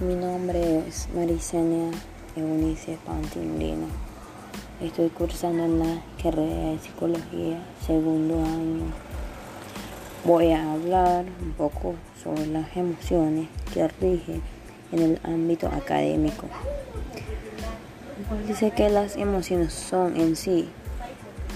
Mi nombre es Marisenia Eunice Pantimbrino. Estoy cursando en la carrera de psicología, segundo año. Voy a hablar un poco sobre las emociones que rigen en el ámbito académico. Dice que las emociones son en sí,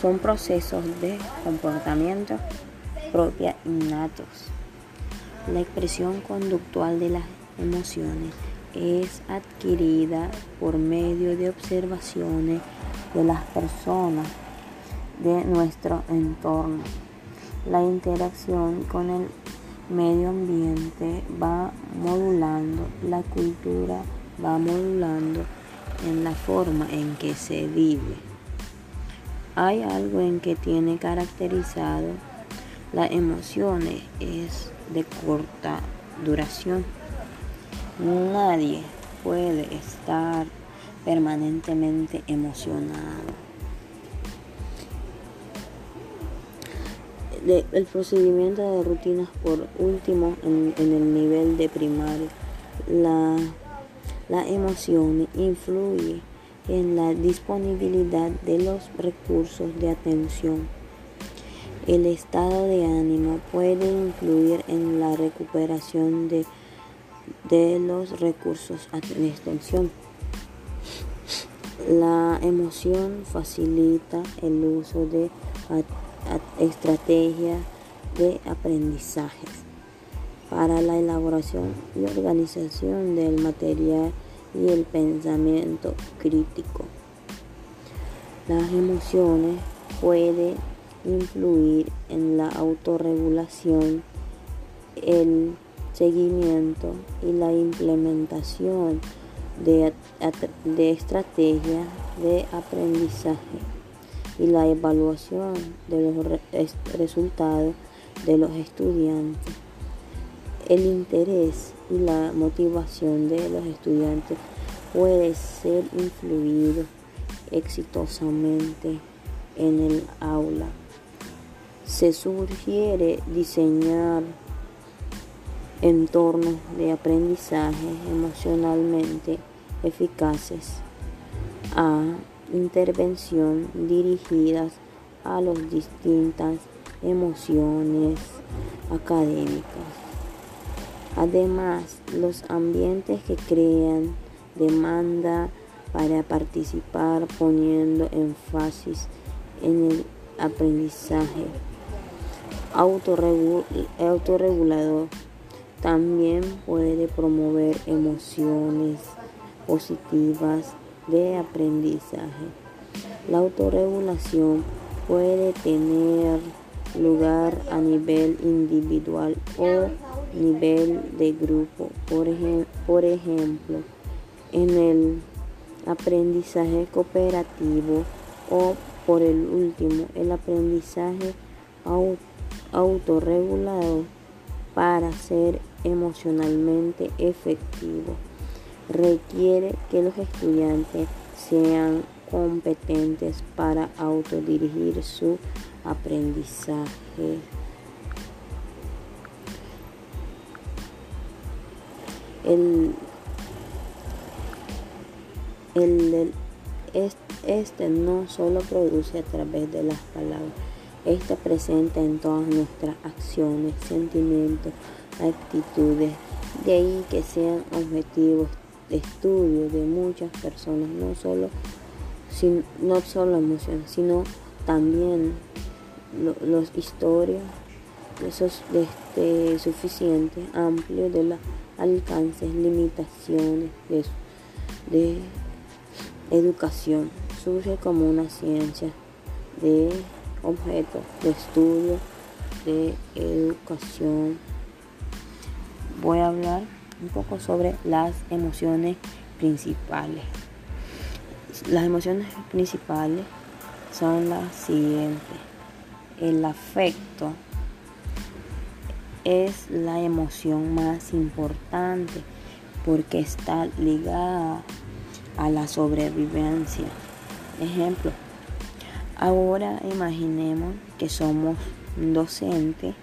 son procesos de comportamiento propia innatos. La expresión conductual de las emociones es adquirida por medio de observaciones de las personas de nuestro entorno. La interacción con el medio ambiente va modulando, la cultura va modulando en la forma en que se vive. Hay algo en que tiene caracterizado las emociones es de corta duración. Nadie puede estar permanentemente emocionado. el procedimiento de rutinas por último en, el nivel de primaria. La, la emoción influye en la disponibilidad de los recursos de atención. El estado de ánimo puede influir en la recuperación de de los recursos de extensión. La emoción facilita el uso de estrategias de aprendizajes para la elaboración y organización del material y el pensamiento crítico. Las emociones pueden influir en la autorregulación, el seguimiento y la implementación de, de estrategias de aprendizaje y la evaluación de los resultados de los estudiantes. El interés y la motivación de los estudiantes puede ser influido exitosamente en el aula. Se sugiere diseñar entornos de aprendizaje emocionalmente eficaces. A intervención dirigidas a las distintas emociones académicas. Además, los ambientes que crean demanda para participar poniendo énfasis en el aprendizaje. Autorregulador también puede promover emociones positivas de aprendizaje. La autorregulación puede tener lugar a nivel individual o nivel de grupo. Por, por ejemplo, en el aprendizaje cooperativo o por el último, el aprendizaje autorregulado para ser emocionalmente efectivo. Requiere que los estudiantes sean competentes para autodirigir su aprendizaje. El, este no solo produce a través de las palabras, está presente en todas nuestras acciones, sentimientos, actitudes. De ahí que sean objetivos de estudio de muchas personas, no solo, no solo emociones, sino también los historias, esos este, suficientes, amplios de los alcances, limitaciones de educación. Surge como una ciencia de objetos de estudio de educación voy a hablar un poco sobre las emociones principales. Las emociones principales son las siguientes. El afecto es la emoción más importante porque está ligada a la sobrevivencia. Ejemplo, ahora imaginemos que somos docentes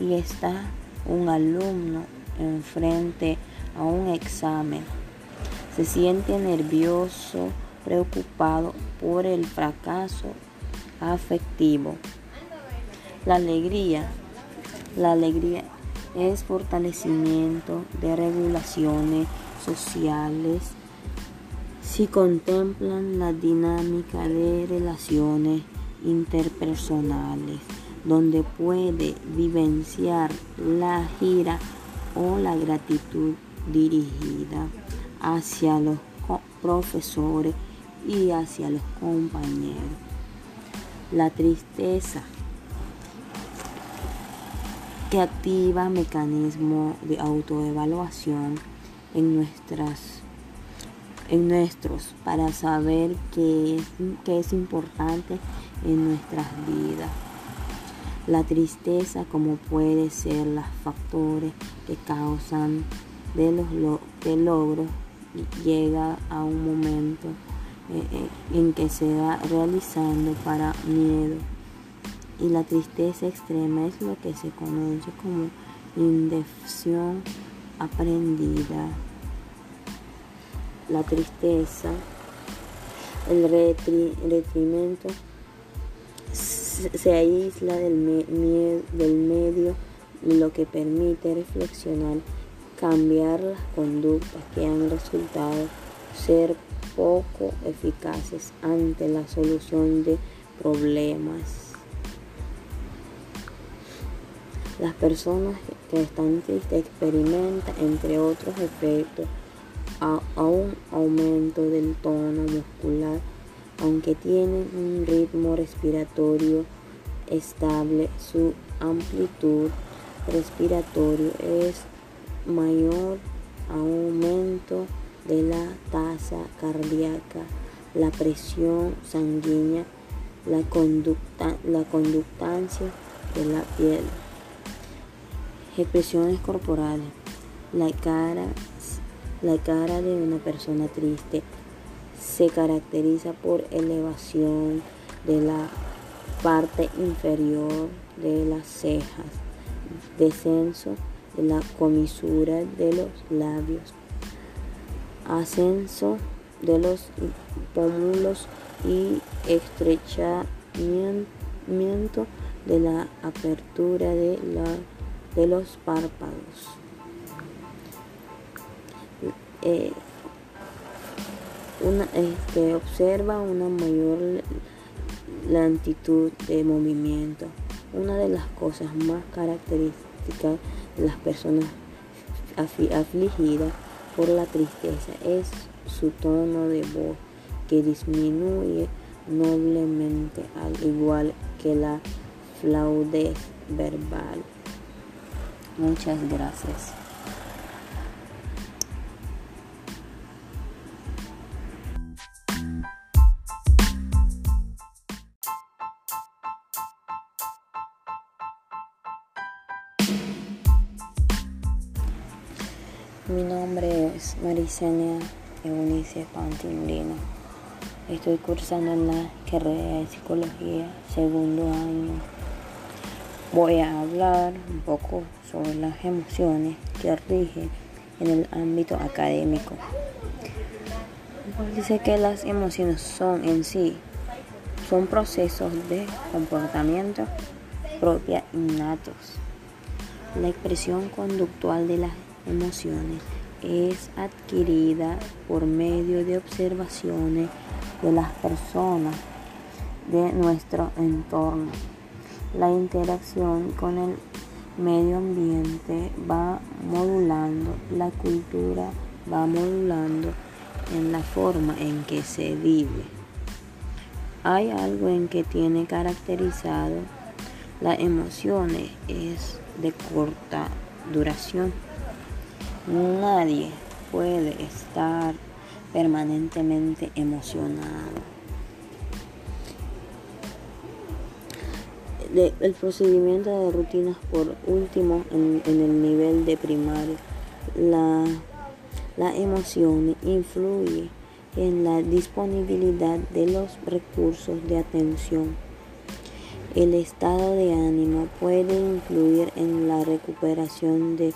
y está un alumno enfrente a un examen. Se siente nervioso, preocupado por el fracaso afectivo. La alegría. La alegría es fortalecimiento de regulaciones sociales si contemplan la dinámica de relaciones interpersonales, donde puede vivenciar la gira o la gratitud dirigida hacia los profesores y hacia los compañeros. La tristeza que activa mecanismos de autoevaluación en nuestras en nuestros para saber qué es, es importante en nuestras vidas. La tristeza como puede ser los factores que causan de los de logros llega a un momento eh, eh, en que se va realizando para miedo y la tristeza extrema es lo que se conoce como indefensión aprendida la tristeza, el retrimento se aísla del, del medio, lo que permite reflexionar, cambiar las conductas que han resultado ser poco eficaces ante la solución de problemas. Las personas que están tristes experimentan, entre otros efectos, a, un aumento del tono muscular, aunque tienen un ritmo respiratorio estable, su amplitud respiratoria es mayor aumento de la tasa cardíaca, la presión sanguínea, la, conducta, la conductancia de la piel. Expresiones corporales. La cara la cara de una persona triste se caracteriza por elevación de la parte inferior de las cejas, descenso de la comisura de los labios, ascenso de los pómulos y estrechamiento de la apertura de, de los párpados. Eh, una, este, observa una mayor lentitud de movimiento. Una de las cosas más características de las personas afligidas por la tristeza es su tono de voz que disminuye noblemente al igual que la flaudez verbal. Muchas gracias. Marisenia Eunice Pantimbrino. Estoy cursando en la carrera de psicología segundo año. Voy a hablar un poco sobre las emociones que rigen en el ámbito académico. Dice que las emociones son en sí son procesos de comportamiento propia innatos. La expresión conductual de las emociones es adquirida por medio de observaciones de las personas de nuestro entorno. La interacción con el medio ambiente va modulando, la cultura va modulando en la forma en que se vive. Hay algo en que tiene caracterizado las emociones es de corta duración. Nadie puede estar permanentemente emocionado. el procedimiento de rutinas por último en, el nivel de primaria. La, la emoción influye en la disponibilidad de los recursos de atención. El estado de ánimo puede influir en la recuperación de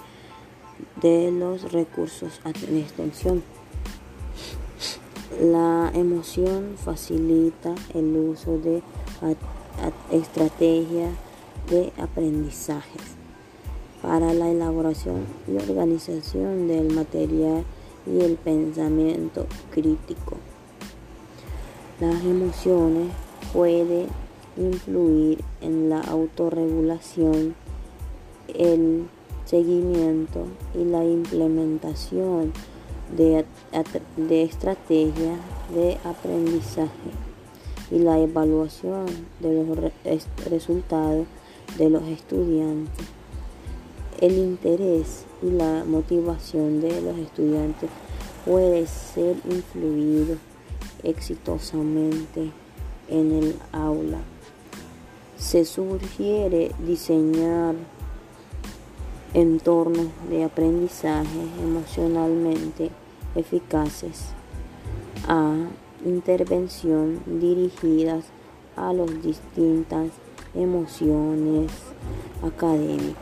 de los recursos de extensión. La emoción facilita el uso de estrategias de aprendizajes para la elaboración y organización del material y el pensamiento crítico. Las emociones pueden influir en la autorregulación, el seguimiento y la implementación de, de estrategias de aprendizaje y la evaluación de los resultados de los estudiantes. El interés y la motivación de los estudiantes puede ser influido exitosamente en el aula. Se sugiere diseñar entornos de aprendizaje emocionalmente eficaces. A intervención dirigidas a las distintas emociones académicas.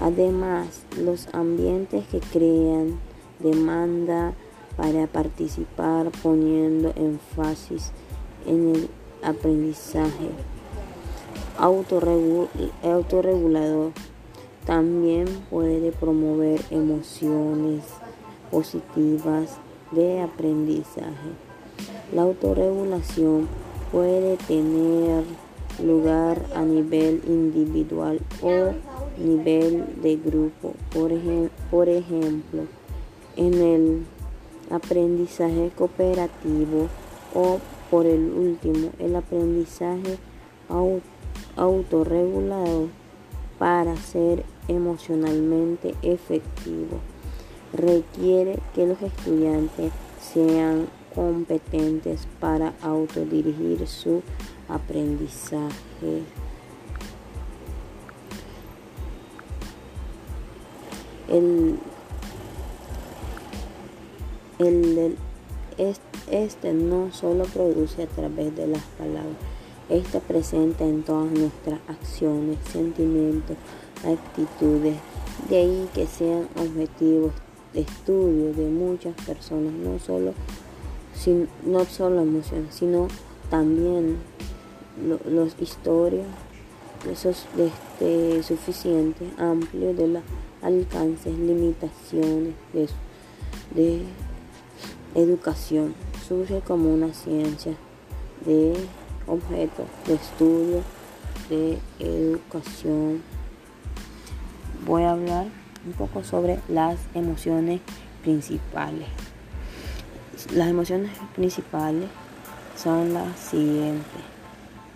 Además, los ambientes que crean demanda para participar poniendo énfasis en el aprendizaje. Autorregulador también puede promover emociones positivas de aprendizaje. La autorregulación puede tener lugar a nivel individual o nivel de grupo. Por, por ejemplo, en el aprendizaje cooperativo o por el último, el aprendizaje autorregulado para ser emocionalmente efectivo. Requiere que los estudiantes sean competentes para autodirigir su aprendizaje. El, el, este no solo produce a través de las palabras, este presenta en todas nuestras acciones, sentimientos, actitudes, de ahí que sean objetivos de estudio de muchas personas, no solo, no solo emociones, sino también los historias, esos este, suficientes, amplios de los alcances, limitaciones de, de educación. Surge como una ciencia de objetos de estudio de educación voy a hablar un poco sobre las emociones principales. Las emociones principales son las siguientes.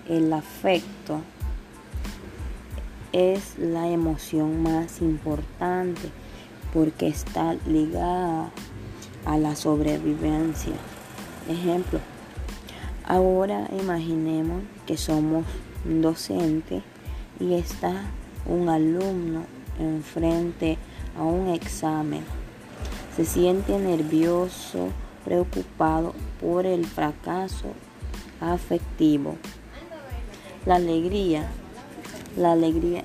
El afecto es la emoción más importante porque está ligada a la sobrevivencia. Ejemplo, ahora imaginemos que somos docentes y está un alumno enfrente a un examen. Se siente nervioso, preocupado por el fracaso afectivo. La alegría. La alegría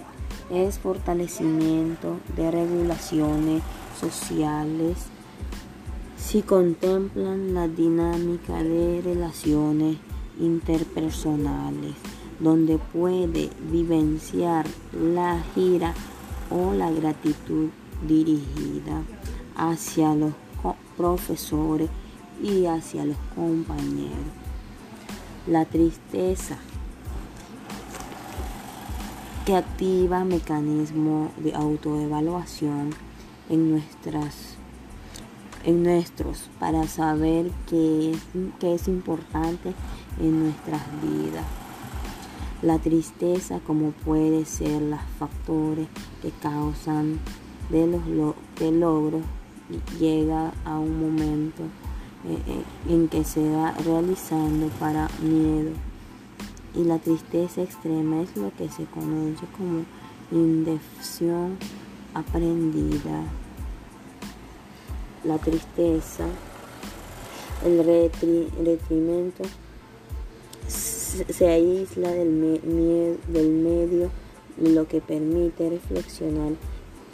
es fortalecimiento de regulaciones sociales si contemplan la dinámica de relaciones interpersonales, donde puede vivenciar la gira o la gratitud dirigida hacia los profesores y hacia los compañeros. La tristeza que activa mecanismos de autoevaluación en nuestras en nuestros para saber qué es, qué es importante en nuestras vidas. La tristeza como puede ser los factores que causan de los logros llega a un momento eh, eh, en que se va realizando para miedo. Y la tristeza extrema es lo que se conoce como indefensión aprendida. La tristeza el retrimento se aísla del, medio, lo que permite reflexionar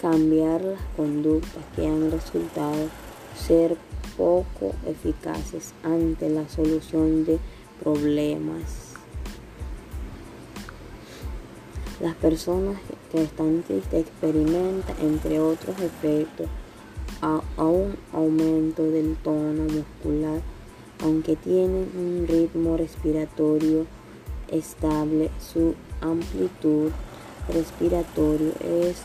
cambiar las conductas que han resultado ser poco eficaces ante la solución de problemas. Las personas que están tristes experimentan, entre otros efectos, a, un aumento del tono muscular, aunque tienen un ritmo respiratorio estable, su amplitud respiratoria es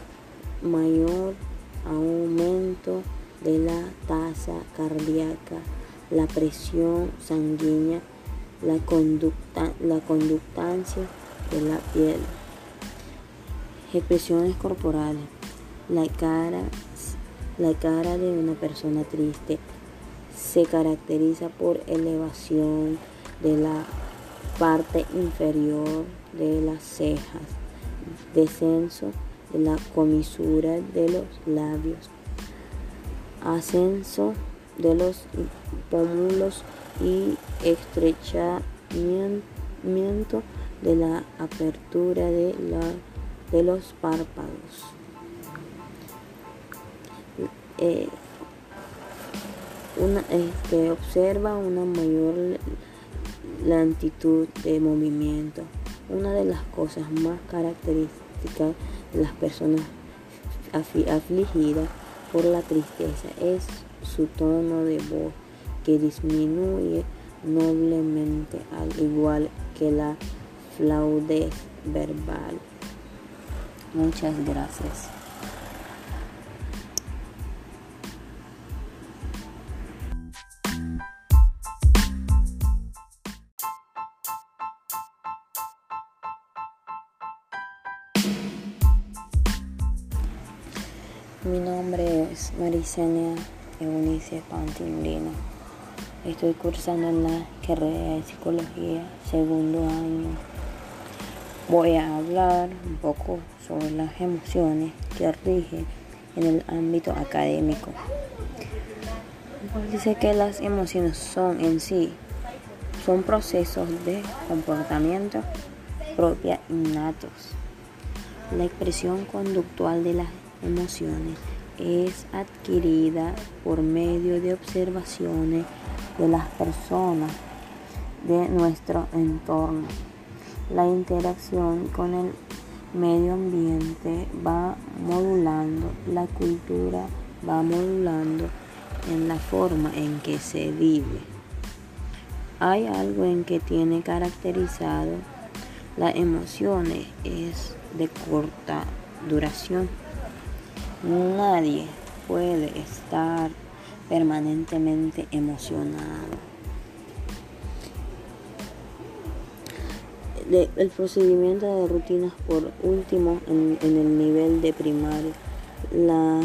mayor aumento de la tasa cardíaca, la presión sanguínea, la, conducta, la conductancia de la piel. Expresiones corporales. La cara, la cara de una persona triste se caracteriza por elevación de la parte inferior de las cejas, descenso de la comisura de los labios, ascenso de los pómulos y estrechamiento de la apertura de, los párpados. Eh, una, este, observa una mayor lentitud de movimiento. Una de las cosas más características de las personas afligidas por la tristeza es su tono de voz que disminuye noblemente al igual que la flaudez verbal. Muchas gracias. Marisenia Eunice Pantimbrino. Estoy cursando en la carrera de psicología segundo año. Voy a hablar un poco sobre las emociones que rigen en el ámbito académico. Dice que las emociones son en sí son procesos de comportamiento propia innatos. La expresión conductual de las emociones es adquirida por medio de observaciones de las personas de nuestro entorno. La interacción con el medio ambiente va modulando, la cultura va modulando en la forma en que se vive. Hay algo en que tiene caracterizado las emociones es de corta duración. Nadie puede estar permanentemente emocionado. el procedimiento de rutinas por último en, el nivel de primaria. La,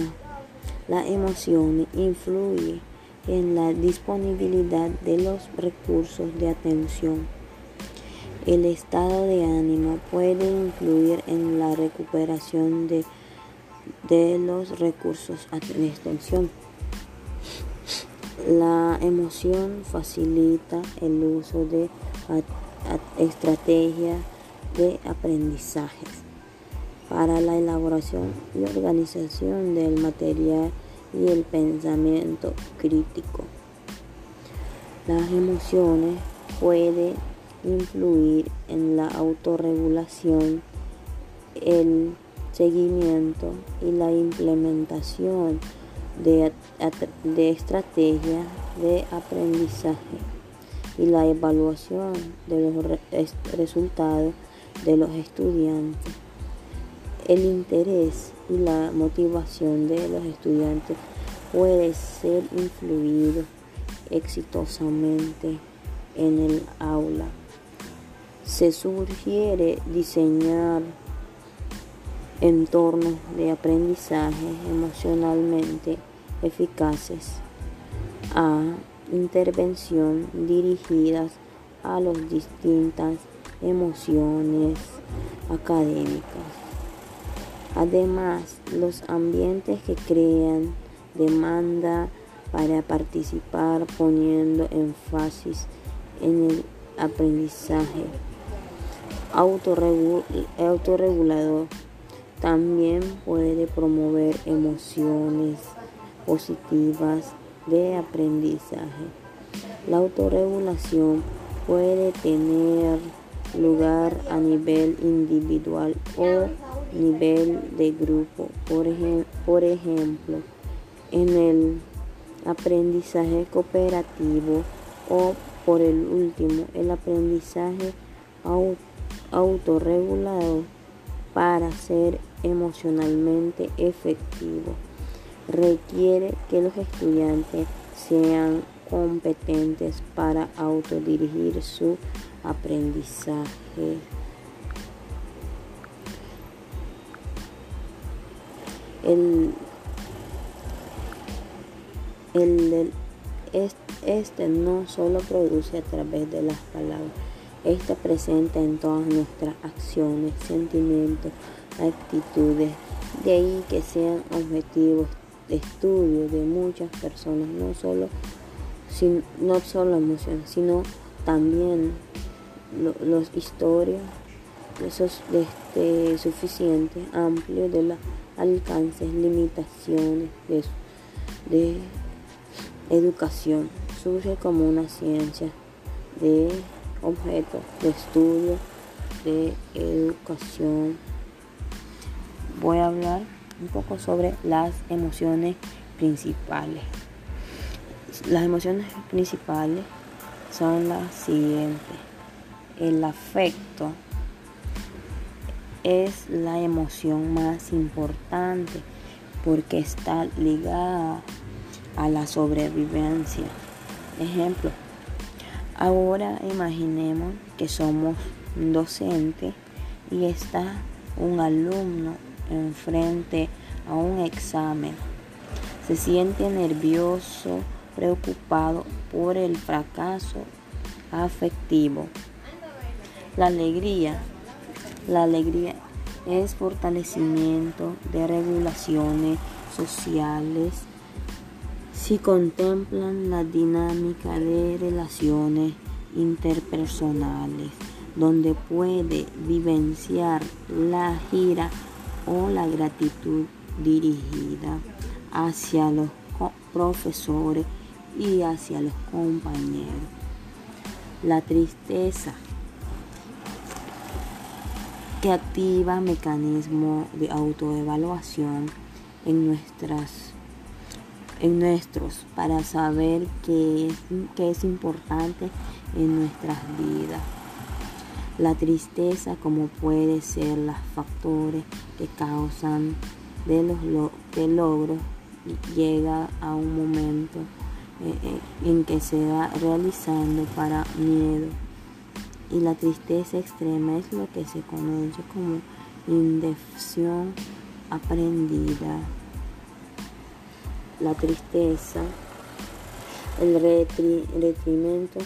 la emoción influye en la disponibilidad de los recursos de atención. El estado de ánimo puede influir en la recuperación de de los recursos de extensión. La emoción facilita el uso de estrategias de aprendizajes para la elaboración y organización del material y el pensamiento crítico. Las emociones pueden influir en la autorregulación, el seguimiento y la implementación de, de estrategias de aprendizaje y la evaluación de los resultados de los estudiantes. El interés y la motivación de los estudiantes puede ser influido exitosamente en el aula. Se sugiere diseñar entornos de aprendizaje emocionalmente eficaces. A intervención dirigidas a las distintas emociones académicas. Además, los ambientes que crean demanda para participar poniendo énfasis en el aprendizaje. Autorregulador También puede promover emociones positivas de aprendizaje. La autorregulación puede tener lugar a nivel individual o nivel de grupo. Por, por ejemplo, en el aprendizaje cooperativo o por el último, el aprendizaje autorregulado para ser emocionalmente efectivo requiere que los estudiantes sean competentes para autodirigir su aprendizaje. El, el, este no solo produce a través de las palabras, este presenta en todas nuestras acciones, sentimientos, actitudes, de ahí que sean objetivos de estudio de muchas personas, no solo, no solo emociones, sino también los historias, esos este, suficientes, amplios de los alcances, limitaciones de, de educación. Surge como una ciencia de objetos de estudio, de educación. Voy a hablar un poco sobre las emociones principales. Las emociones principales son las siguientes. El afecto es la emoción más importante porque está ligada a la sobrevivencia. Ejemplo, ahora imaginemos que somos docentes y está un alumno enfrente a un examen. Se siente nervioso, preocupado por el fracaso afectivo. La alegría. La alegría es fortalecimiento de regulaciones sociales si contemplan la dinámica de relaciones interpersonales, donde puede vivenciar la gira o la gratitud dirigida hacia los profesores y hacia los compañeros. La tristeza que activa mecanismos de autoevaluación en nuestras en nuestros para saber qué es, qué es importante en nuestras vidas. La tristeza como puede ser los factores que causan de los de logros llega a un momento eh, eh, en que se va realizando para miedo. Y la tristeza extrema es lo que se conoce como indefensión aprendida. La tristeza el retrimento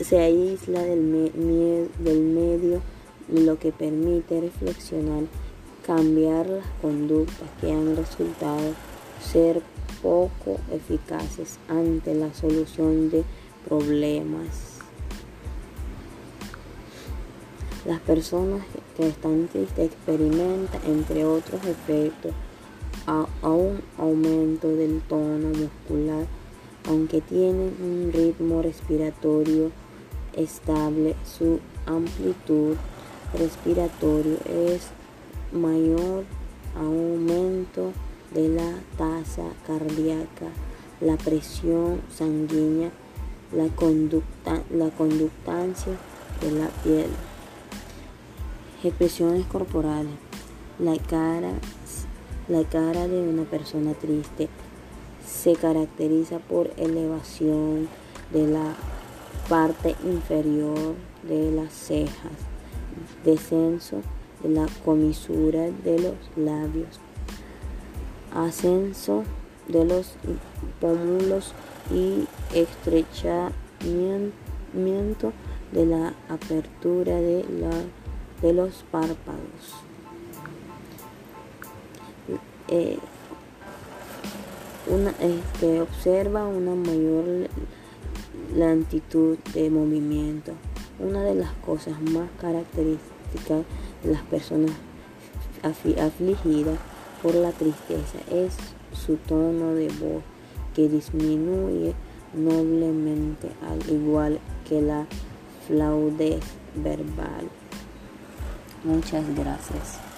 se aísla del, medio lo que permite reflexionar, cambiar las conductas que han resultado ser poco eficaces ante la solución de problemas. Las personas que están tristes experimentan, entre otros efectos, a, un aumento del tono muscular aunque tienen un ritmo respiratorio estable, su amplitud respiratoria es mayor aumento de la tasa cardíaca, la presión sanguínea, la, conducta, la conductancia de la piel. Expresiones corporales. La cara, la cara de una persona triste se caracteriza por elevación de la parte inferior de las cejas, descenso de la comisura de los labios, ascenso de los pómulos y estrechamiento de la apertura de, la, de los párpados. Eh, una, este, observa una mayor lentitud de movimiento. Una de las cosas más características de las personas afligida por la tristeza. Es su tono de voz que disminuye noblemente al igual que la flaudez verbal. Muchas gracias.